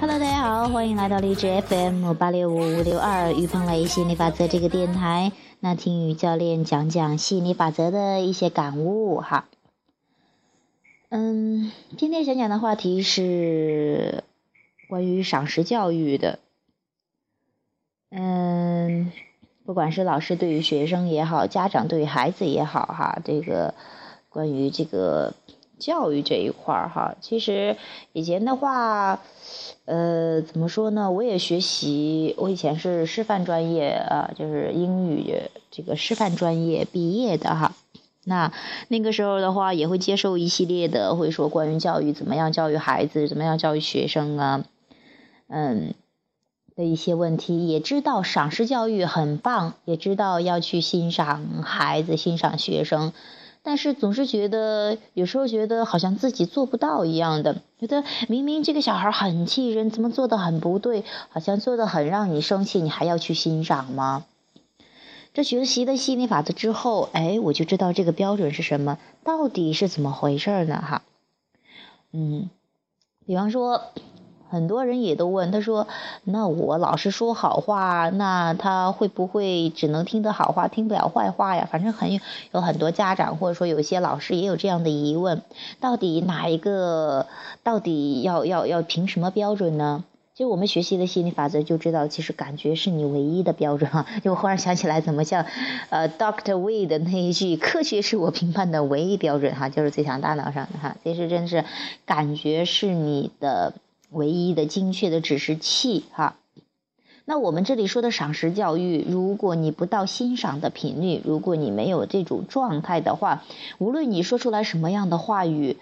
Hello，大家好，欢迎来到荔枝 FM 八六五五六二于鹏雷心理法则这个电台。那听于教练讲讲心理法则的一些感悟哈。嗯，今天想讲的话题是关于赏识教育的。嗯，不管是老师对于学生也好，家长对于孩子也好，哈，这个关于这个教育这一块儿哈，其实以前的话，呃，怎么说呢？我也学习，我以前是师范专业啊，就是英语这个师范专业毕业的哈。那那个时候的话，也会接受一系列的，会说关于教育怎么样教育孩子，怎么样教育学生啊，嗯。的一些问题，也知道赏识教育很棒，也知道要去欣赏孩子、欣赏学生，但是总是觉得有时候觉得好像自己做不到一样的，觉得明明这个小孩很气人，怎么做的很不对，好像做的很让你生气，你还要去欣赏吗？这学习的心理法则之后，哎，我就知道这个标准是什么，到底是怎么回事呢？哈，嗯，比方说。很多人也都问，他说：“那我老是说好话，那他会不会只能听得好话，听不了坏话呀？”反正很有很多家长或者说有些老师也有这样的疑问：到底哪一个？到底要要要凭什么标准呢？就我们学习的心理法则就知道，其实感觉是你唯一的标准哈。就忽然想起来，怎么像呃 Doctor We 的那一句：“科学是我评判的唯一标准哈，就是最强大脑上的哈。”其实真的是感觉是你的。唯一的精确的指示器，哈。那我们这里说的赏识教育，如果你不到欣赏的频率，如果你没有这种状态的话，无论你说出来什么样的话语，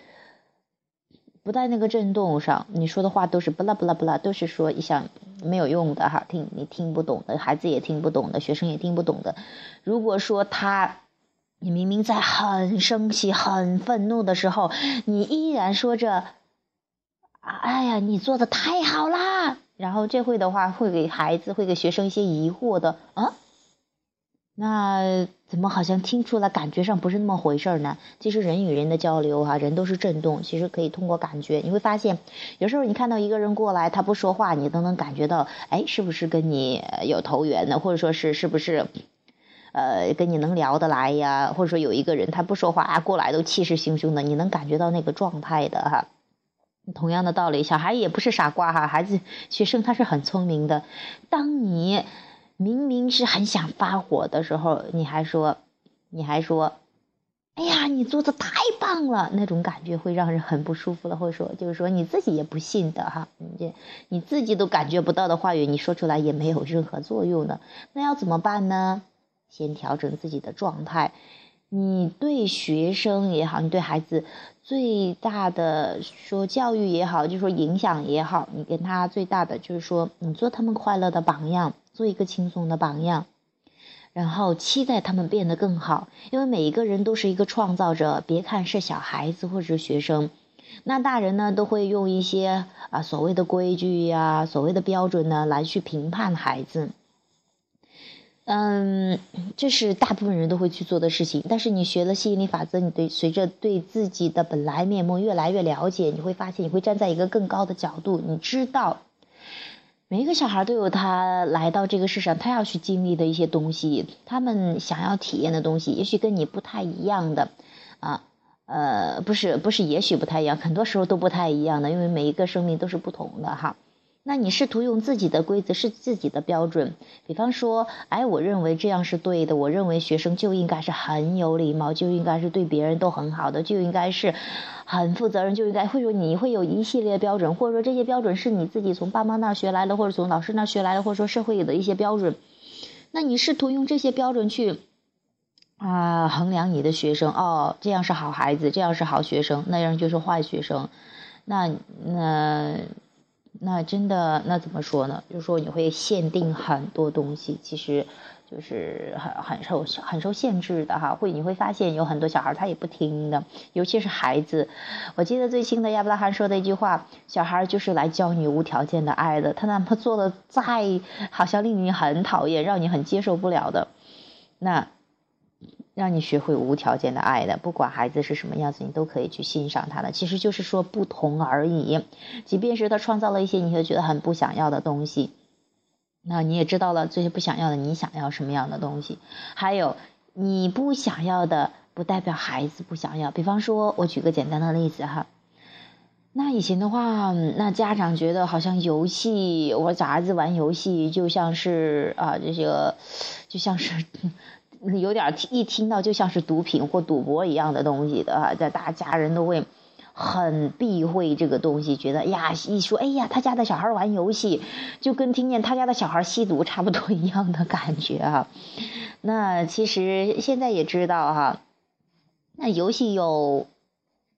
不在那个震动上，你说的话都是不啦不啦不啦，都是说一下没有用的哈，听你听不懂的，孩子也听不懂的，学生也听不懂的。如果说他，你明明在很生气、很愤怒的时候，你依然说着。哎呀，你做的太好啦！然后这会的话，会给孩子，会给学生一些疑惑的啊。那怎么好像听出来，感觉上不是那么回事呢？其实人与人的交流哈，人都是震动，其实可以通过感觉，你会发现，有时候你看到一个人过来，他不说话，你都能感觉到，哎，是不是跟你有投缘的，或者说是是不是，呃，跟你能聊得来呀？或者说有一个人他不说话啊，过来都气势汹汹的，你能感觉到那个状态的哈。同样的道理，小孩也不是傻瓜哈，孩子、学生他是很聪明的。当你明明是很想发火的时候，你还说，你还说，哎呀，你做的太棒了，那种感觉会让人很不舒服了。或者说，就是说你自己也不信的哈，你你自己都感觉不到的话语，你说出来也没有任何作用的。那要怎么办呢？先调整自己的状态。你对学生也好，你对孩子最大的说教育也好，就说影响也好，你跟他最大的就是说，你做他们快乐的榜样，做一个轻松的榜样，然后期待他们变得更好。因为每一个人都是一个创造者，别看是小孩子或者是学生，那大人呢都会用一些啊所谓的规矩呀、所谓的标准呢来去评判孩子。嗯，这是大部分人都会去做的事情。但是你学了吸引力法则，你对随着对自己的本来面目越来越了解，你会发现你会站在一个更高的角度。你知道，每一个小孩都有他来到这个世上他要去经历的一些东西，他们想要体验的东西，也许跟你不太一样的，啊，呃，不是不是，也许不太一样，很多时候都不太一样的，因为每一个生命都是不同的哈。那你试图用自己的规则是自己的标准，比方说，哎，我认为这样是对的，我认为学生就应该是很有礼貌，就应该是对别人都很好的，就应该是很负责任，就应该会说你会有一系列标准，或者说这些标准是你自己从爸妈那儿学来的，或者从老师那儿学来的，或者说社会的一些标准。那你试图用这些标准去啊衡量你的学生，哦，这样是好孩子，这样是好学生，那样就是坏学生，那那。那真的，那怎么说呢？就是说你会限定很多东西，其实就是很很受很受限制的哈。会你会发现有很多小孩他也不听的，尤其是孩子。我记得最新的亚伯拉罕说的一句话：小孩就是来教你无条件的爱的。他哪怕做的再好像令你很讨厌，让你很接受不了的，那让你学会无条件的爱的，不管孩子是什么样子，你都可以去欣赏他的。其实就是说不同而已，即便是他创造了一些你会觉得很不想要的东西，那你也知道了这些不想要的，你想要什么样的东西？还有你不想要的，不代表孩子不想要。比方说，我举个简单的例子哈，那以前的话，那家长觉得好像游戏，我小孩子玩游戏就像是啊，这个就像是。有点一听到就像是毒品或赌博一样的东西的哈，在大家人都会很避讳这个东西，觉得呀一说哎呀他家的小孩玩游戏，就跟听见他家的小孩吸毒差不多一样的感觉啊。那其实现在也知道哈，那游戏有，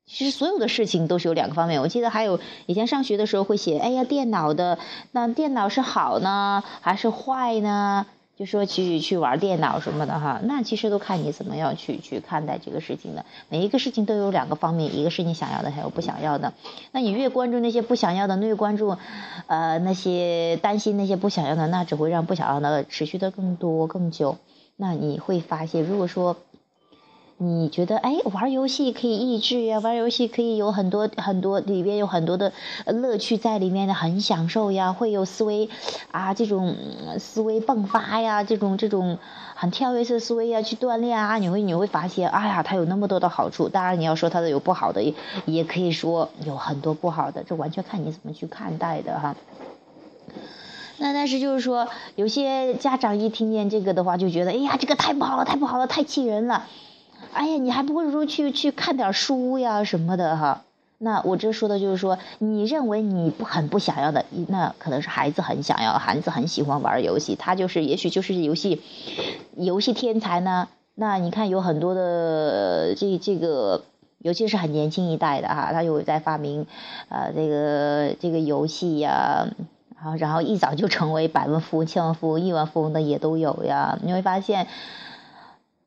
其实所有的事情都是有两个方面。我记得还有以前上学的时候会写，哎呀电脑的那电脑是好呢还是坏呢？就说去去玩电脑什么的哈，那其实都看你怎么样去去看待这个事情的。每一个事情都有两个方面，一个是你想要的，还有不想要的。那你越关注那些不想要的，越关注，呃，那些担心那些不想要的，那只会让不想要的持续的更多更久。那你会发现，如果说。你觉得哎，玩游戏可以益智呀，玩游戏可以有很多很多，里边有很多的乐趣在里面的，很享受呀，会有思维啊，这种思维迸发呀，这种这种很跳跃式思维呀，去锻炼啊，你会你会发现，哎呀，它有那么多的好处。当然你要说它的有不好的，也可以说有很多不好的，这完全看你怎么去看待的哈。那但是就是说，有些家长一听见这个的话，就觉得，哎呀，这个太不好了，太不好了，太气人了。哎呀，你还不如去去看点书呀什么的哈。那我这说的就是说，你认为你不很不想要的，那可能是孩子很想要，孩子很喜欢玩游戏，他就是也许就是游戏游戏天才呢。那你看有很多的这这个，尤其是很年轻一代的哈，他有在发明啊这个这个游戏呀，然后然后一早就成为百万富翁、千万富翁、亿万富翁的也都有呀。你会发现，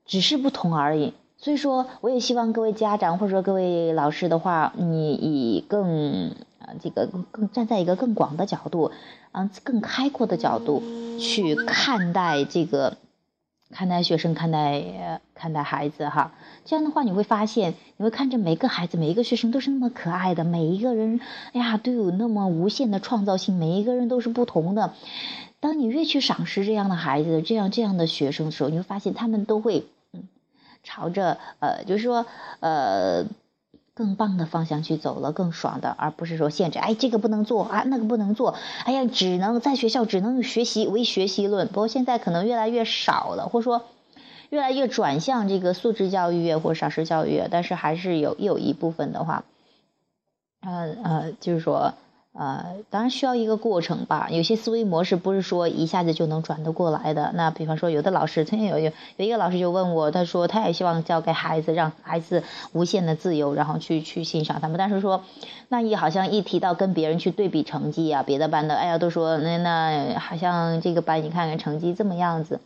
只是不同而已。所以说，我也希望各位家长或者说各位老师的话，你以更啊这个更站在一个更广的角度，啊更开阔的角度去看待这个，看待学生，看待看待孩子哈。这样的话，你会发现，你会看着每个孩子，每一个学生都是那么可爱的，每一个人，哎呀，都有那么无限的创造性，每一个人都是不同的。当你越去赏识这样的孩子，这样这样的学生的时候，你会发现他们都会。朝着呃，就是说呃，更棒的方向去走了，更爽的，而不是说限制。哎，这个不能做啊，那个不能做。哎呀，只能在学校只能用学习为学习论。不过现在可能越来越少了，或者说越来越转向这个素质教育或赏识教育。但是还是有有一部分的话，呃呃，就是说。呃，当然需要一个过程吧。有些思维模式不是说一下子就能转得过来的。那比方说，有的老师曾经有有有一个老师就问我，他说他也希望教给孩子，让孩子无限的自由，然后去去欣赏他们。但是说，那一好像一提到跟别人去对比成绩啊，别的班的，哎呀，都说那那好像这个班你看看成绩这么样子。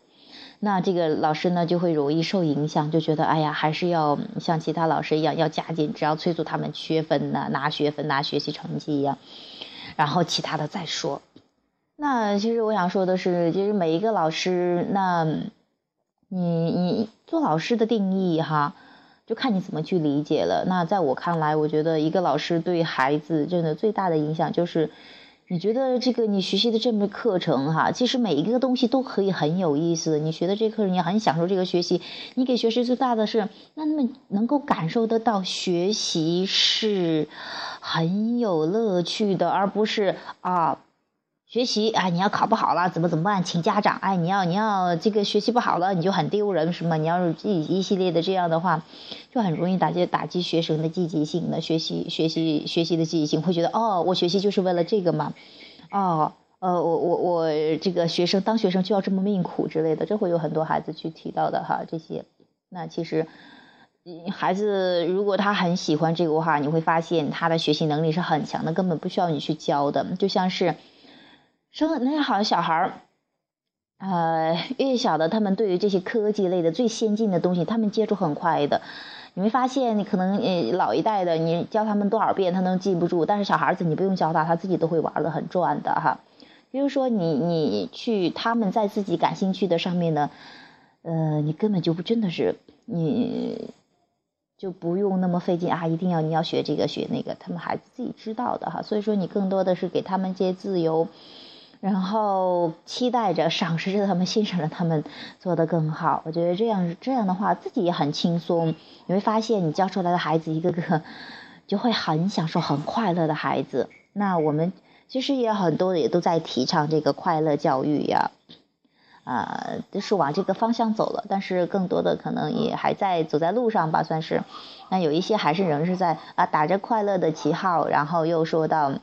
那这个老师呢，就会容易受影响，就觉得哎呀，还是要像其他老师一样，要加紧，只要催促他们学分呢，拿学分，拿学习成绩一样，然后其他的再说。那其实我想说的是，其实每一个老师，那你你做老师的定义哈，就看你怎么去理解了。那在我看来，我觉得一个老师对孩子真的最大的影响就是。你觉得这个你学习的这门课程哈，其实每一个东西都可以很有意思。你学的这课程，你很享受这个学习。你给学生最大的是，让他们能够感受得到学习是很有乐趣的，而不是啊。学习啊，你要考不好了，怎么怎么办？请家长。哎，你要你要这个学习不好了，你就很丢人，什么？你要是一一系列的这样的话，就很容易打击打击学生的积极性的学习学习学习的积极性，会觉得哦，我学习就是为了这个嘛，哦，呃，我我我这个学生当学生就要这么命苦之类的，这会有很多孩子去提到的哈。这些，那其实，孩子如果他很喜欢这个话，你会发现他的学习能力是很强的，根本不需要你去教的，就像是。生那些好的小孩儿，呃，越小的他们对于这些科技类的最先进的东西，他们接触很快的。你没发现，你可能呃老一代的，你教他们多少遍，他能记不住；但是小孩子，你不用教他，他自己都会玩的很转的哈。比如说，你你去他们在自己感兴趣的上面呢，呃，你根本就不真的是你。就不用那么费劲啊！一定要你要学这个学那个，他们孩子自己知道的哈。所以说你更多的是给他们些自由，然后期待着、赏识着他们、欣赏着他们做得更好。我觉得这样这样的话，自己也很轻松。你会发现，你教出来的孩子一个个就会很享受、很快乐的孩子。那我们其实也很多也都在提倡这个快乐教育呀。啊，就是往这个方向走了，但是更多的可能也还在走在路上吧，算是。那有一些还是仍是在啊打着快乐的旗号，然后又说到。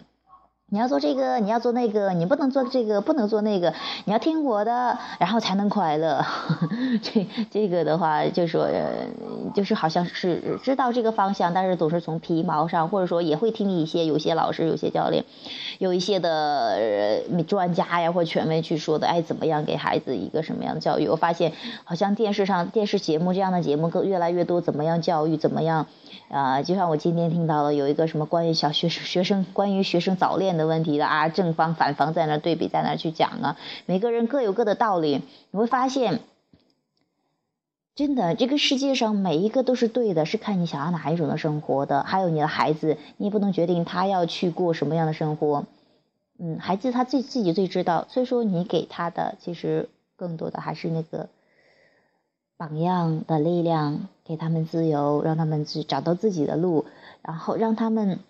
你要做这个，你要做那个，你不能做这个，不能做那个，你要听我的，然后才能快乐。这这个的话，就说就是好像是知道这个方向，但是总是从皮毛上，或者说也会听一些有些老师、有些教练、有一些的专家呀或权威去说的，哎，怎么样给孩子一个什么样的教育？我发现好像电视上电视节目这样的节目更越来越多，怎么样教育？怎么样？啊，就像我今天听到了有一个什么关于小学学生关于学生早恋的问题的啊，正方反方在那对比，在那去讲啊，每个人各有各的道理。你会发现，真的这个世界上每一个都是对的，是看你想要哪一种的生活的。还有你的孩子，你也不能决定他要去过什么样的生活。嗯，孩子他自自己最知道，所以说你给他的其实更多的还是那个。榜样的力量，给他们自由，让他们去找到自己的路，然后让他们，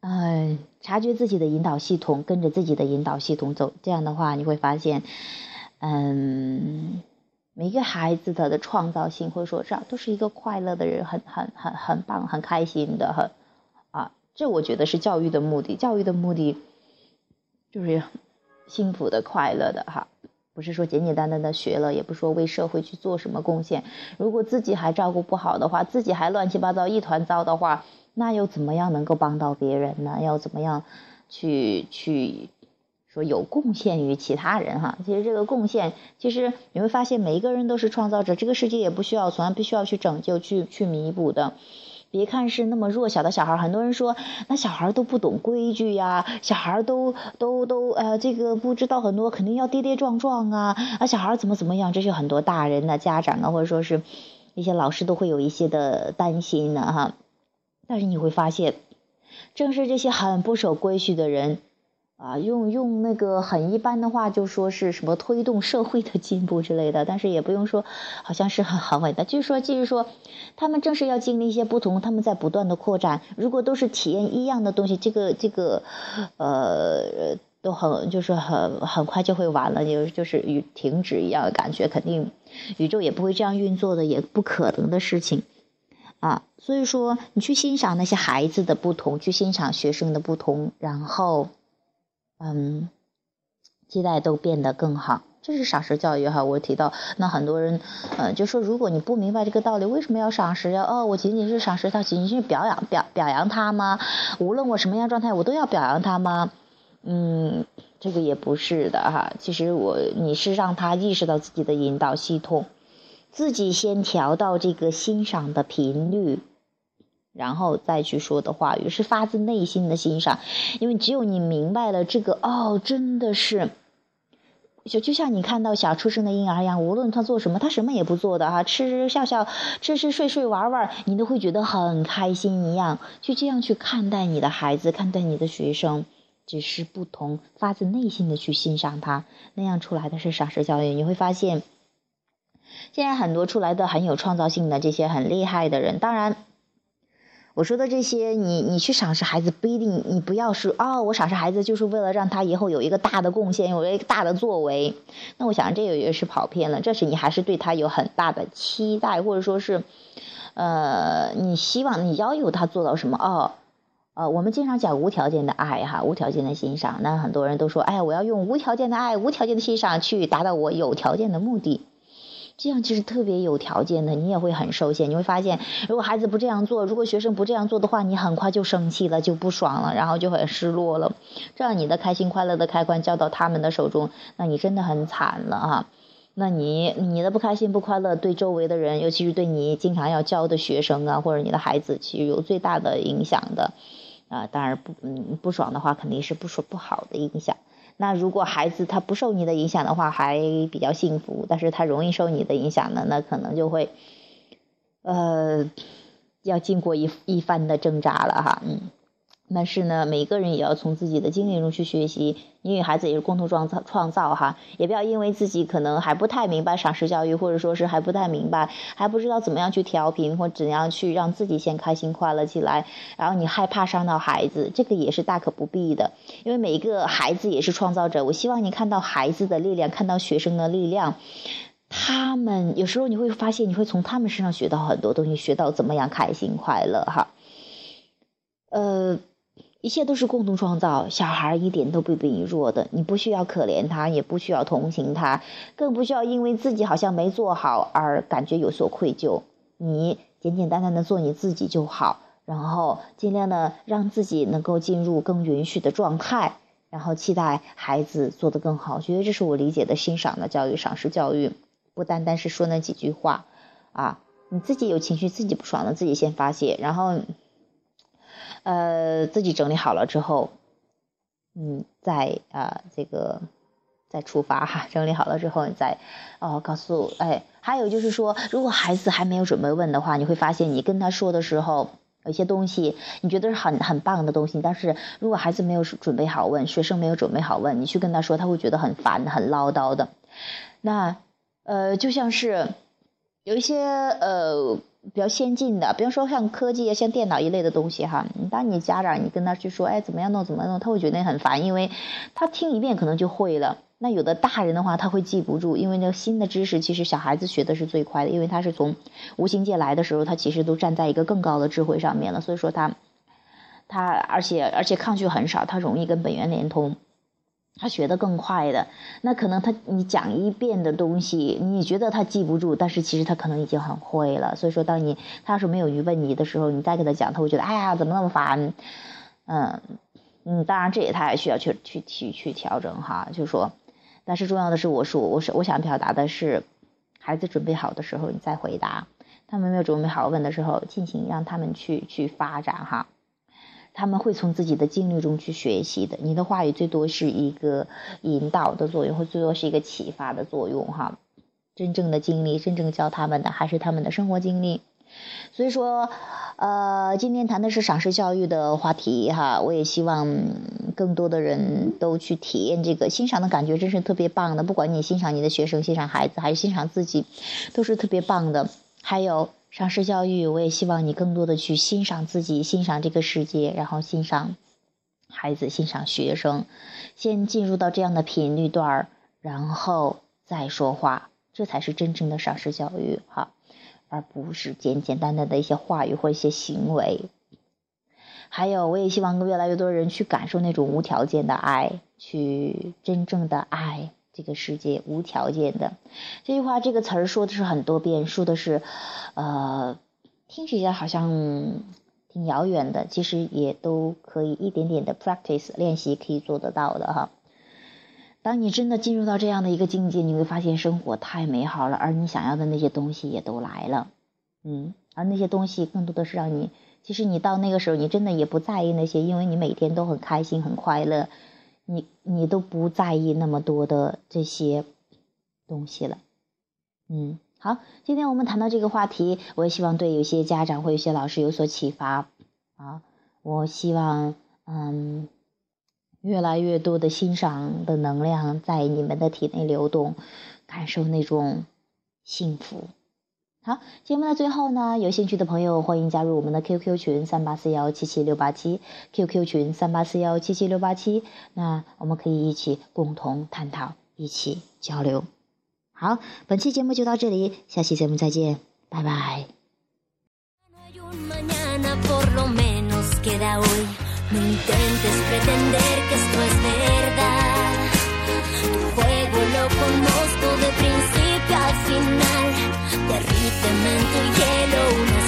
呃，察觉自己的引导系统，跟着自己的引导系统走。这样的话，你会发现，嗯，每一个孩子他的创造性，或者说这样都是一个快乐的人，很很很很棒，很开心的，很啊，这我觉得是教育的目的。教育的目的就是幸福的、快乐的，哈。不是说简简单单的学了，也不说为社会去做什么贡献。如果自己还照顾不好的话，自己还乱七八糟一团糟的话，那又怎么样能够帮到别人呢？要怎么样去去说有贡献于其他人哈？其实这个贡献，其实你会发现每一个人都是创造者，这个世界也不需要从来不需要去拯救、去去弥补的。别看是那么弱小的小孩，很多人说那小孩都不懂规矩呀，小孩都都都呃这个不知道很多，肯定要跌跌撞撞啊啊小孩怎么怎么样，这是很多大人的家长啊或者说是一些老师都会有一些的担心呢哈。但是你会发现，正是这些很不守规矩的人。啊，用用那个很一般的话，就说是什么推动社会的进步之类的，但是也不用说，好像是很很伟大。就是说，就是说，他们正是要经历一些不同，他们在不断的扩展。如果都是体验一样的东西，这个这个，呃，都很就是很很快就会完了，就就是与停止一样，感觉肯定宇宙也不会这样运作的，也不可能的事情啊。所以说，你去欣赏那些孩子的不同，去欣赏学生的不同，然后。嗯，期待都变得更好，这是赏识教育哈。我提到，那很多人，呃，就说如果你不明白这个道理，为什么要赏识呀？哦，我仅仅是赏识他，仅仅是表扬表表扬他吗？无论我什么样状态，我都要表扬他吗？嗯，这个也不是的哈。其实我你是让他意识到自己的引导系统，自己先调到这个欣赏的频率。然后再去说的话语是发自内心的欣赏，因为只有你明白了这个哦，真的是，就就像你看到小出生的婴儿一样，无论他做什么，他什么也不做的哈，吃吃笑笑，吃吃睡睡玩玩，你都会觉得很开心一样，就这样去看待你的孩子，看待你的学生，只是不同，发自内心的去欣赏他，那样出来的是赏识教育，你会发现，现在很多出来的很有创造性的这些很厉害的人，当然。我说的这些，你你去赏识孩子不一定，你不要是哦，我赏识孩子就是为了让他以后有一个大的贡献，有一个大的作为。那我想这个也是跑偏了，这是你还是对他有很大的期待，或者说是，呃，你希望你要求他做到什么？哦，呃，我们经常讲无条件的爱哈，无条件的欣赏。那很多人都说，哎，我要用无条件的爱、无条件的欣赏去达到我有条件的目的。这样其实特别有条件的，你也会很受限。你会发现，如果孩子不这样做，如果学生不这样做的话，你很快就生气了，就不爽了，然后就很失落了。这样你的开心快乐的开关交到他们的手中，那你真的很惨了啊！那你你的不开心不快乐对周围的人，尤其是对你经常要教的学生啊，或者你的孩子，其实有最大的影响的。啊，当然不嗯不爽的话，肯定是不说不好的影响。那如果孩子他不受你的影响的话，还比较幸福；但是他容易受你的影响呢，那可能就会，呃，要经过一一番的挣扎了哈，嗯。但是呢，每个人也要从自己的经历中去学习，你与孩子也是共同创造创造哈，也不要因为自己可能还不太明白赏识教育，或者说是还不太明白，还不知道怎么样去调频或怎样去让自己先开心快乐起来，然后你害怕伤到孩子，这个也是大可不必的，因为每一个孩子也是创造者，我希望你看到孩子的力量，看到学生的力量，他们有时候你会发现，你会从他们身上学到很多东西，学到怎么样开心快乐哈，呃。一切都是共同创造，小孩一点都不比你弱的，你不需要可怜他，也不需要同情他，更不需要因为自己好像没做好而感觉有所愧疚。你简简单单的做你自己就好，然后尽量的让自己能够进入更允许的状态，然后期待孩子做得更好。我觉得这是我理解的欣赏的教育，赏识教育，不单单是说那几句话，啊，你自己有情绪，自己不爽了，自己先发泄，然后。呃，自己整理好了之后，嗯，再啊这个再出发哈。整理好了之后，你再哦告诉哎，还有就是说，如果孩子还没有准备问的话，你会发现你跟他说的时候，有些东西你觉得是很很棒的东西，但是如果孩子没有准备好问，学生没有准备好问，你去跟他说，他会觉得很烦、很唠叨的。那呃，就像是有一些呃。比较先进的，比方说像科技啊，像电脑一类的东西哈。当你家长你跟他去说，哎，怎么样弄，怎么弄，他会觉得很烦，因为他听一遍可能就会了。那有的大人的话，他会记不住，因为那个新的知识，其实小孩子学的是最快的，因为他是从无形界来的时候，他其实都站在一个更高的智慧上面了，所以说他他而且而且抗拒很少，他容易跟本源连通。他学得更快的，那可能他你讲一遍的东西，你觉得他记不住，但是其实他可能已经很会了。所以说，当你他要是没有疑问你的时候，你再给他讲，他会觉得哎呀，怎么那么烦？嗯嗯，当然这也他也需要去去去去调整哈，就说，但是重要的是，我说我是我想表达的是，孩子准备好的时候你再回答，他们没有准备好问的时候，尽情让他们去去发展哈。他们会从自己的经历中去学习的。你的话语最多是一个引导的作用，或最多是一个启发的作用，哈。真正的经历，真正教他们的还是他们的生活经历。所以说，呃，今天谈的是赏识教育的话题，哈。我也希望更多的人都去体验这个欣赏的感觉，真是特别棒的。不管你欣赏你的学生、欣赏孩子，还是欣赏自己，都是特别棒的。还有。赏识教育，我也希望你更多的去欣赏自己，欣赏这个世界，然后欣赏孩子，欣赏学生，先进入到这样的频率段儿，然后再说话，这才是真正的赏识教育哈，而不是简简单单的一些话语或一些行为。还有，我也希望越来越多人去感受那种无条件的爱，去真正的爱。这个世界无条件的，这句话这个词儿说的是很多遍，说的是，呃，听起来好像挺遥远的，其实也都可以一点点的 practice 练习可以做得到的哈。当你真的进入到这样的一个境界，你会发现生活太美好了，而你想要的那些东西也都来了，嗯，而那些东西更多的是让你，其实你到那个时候，你真的也不在意那些，因为你每天都很开心很快乐。你你都不在意那么多的这些东西了，嗯，好，今天我们谈到这个话题，我也希望对有些家长或有些老师有所启发啊。我希望，嗯，越来越多的欣赏的能量在你们的体内流动，感受那种幸福。好，节目的最后呢，有兴趣的朋友欢迎加入我们的 QQ 群三八四幺七七六八七，QQ 群三八四幺七七六八七，那我们可以一起共同探讨，一起交流。好，本期节目就到这里，下期节目再见，拜拜。derrite el hielo,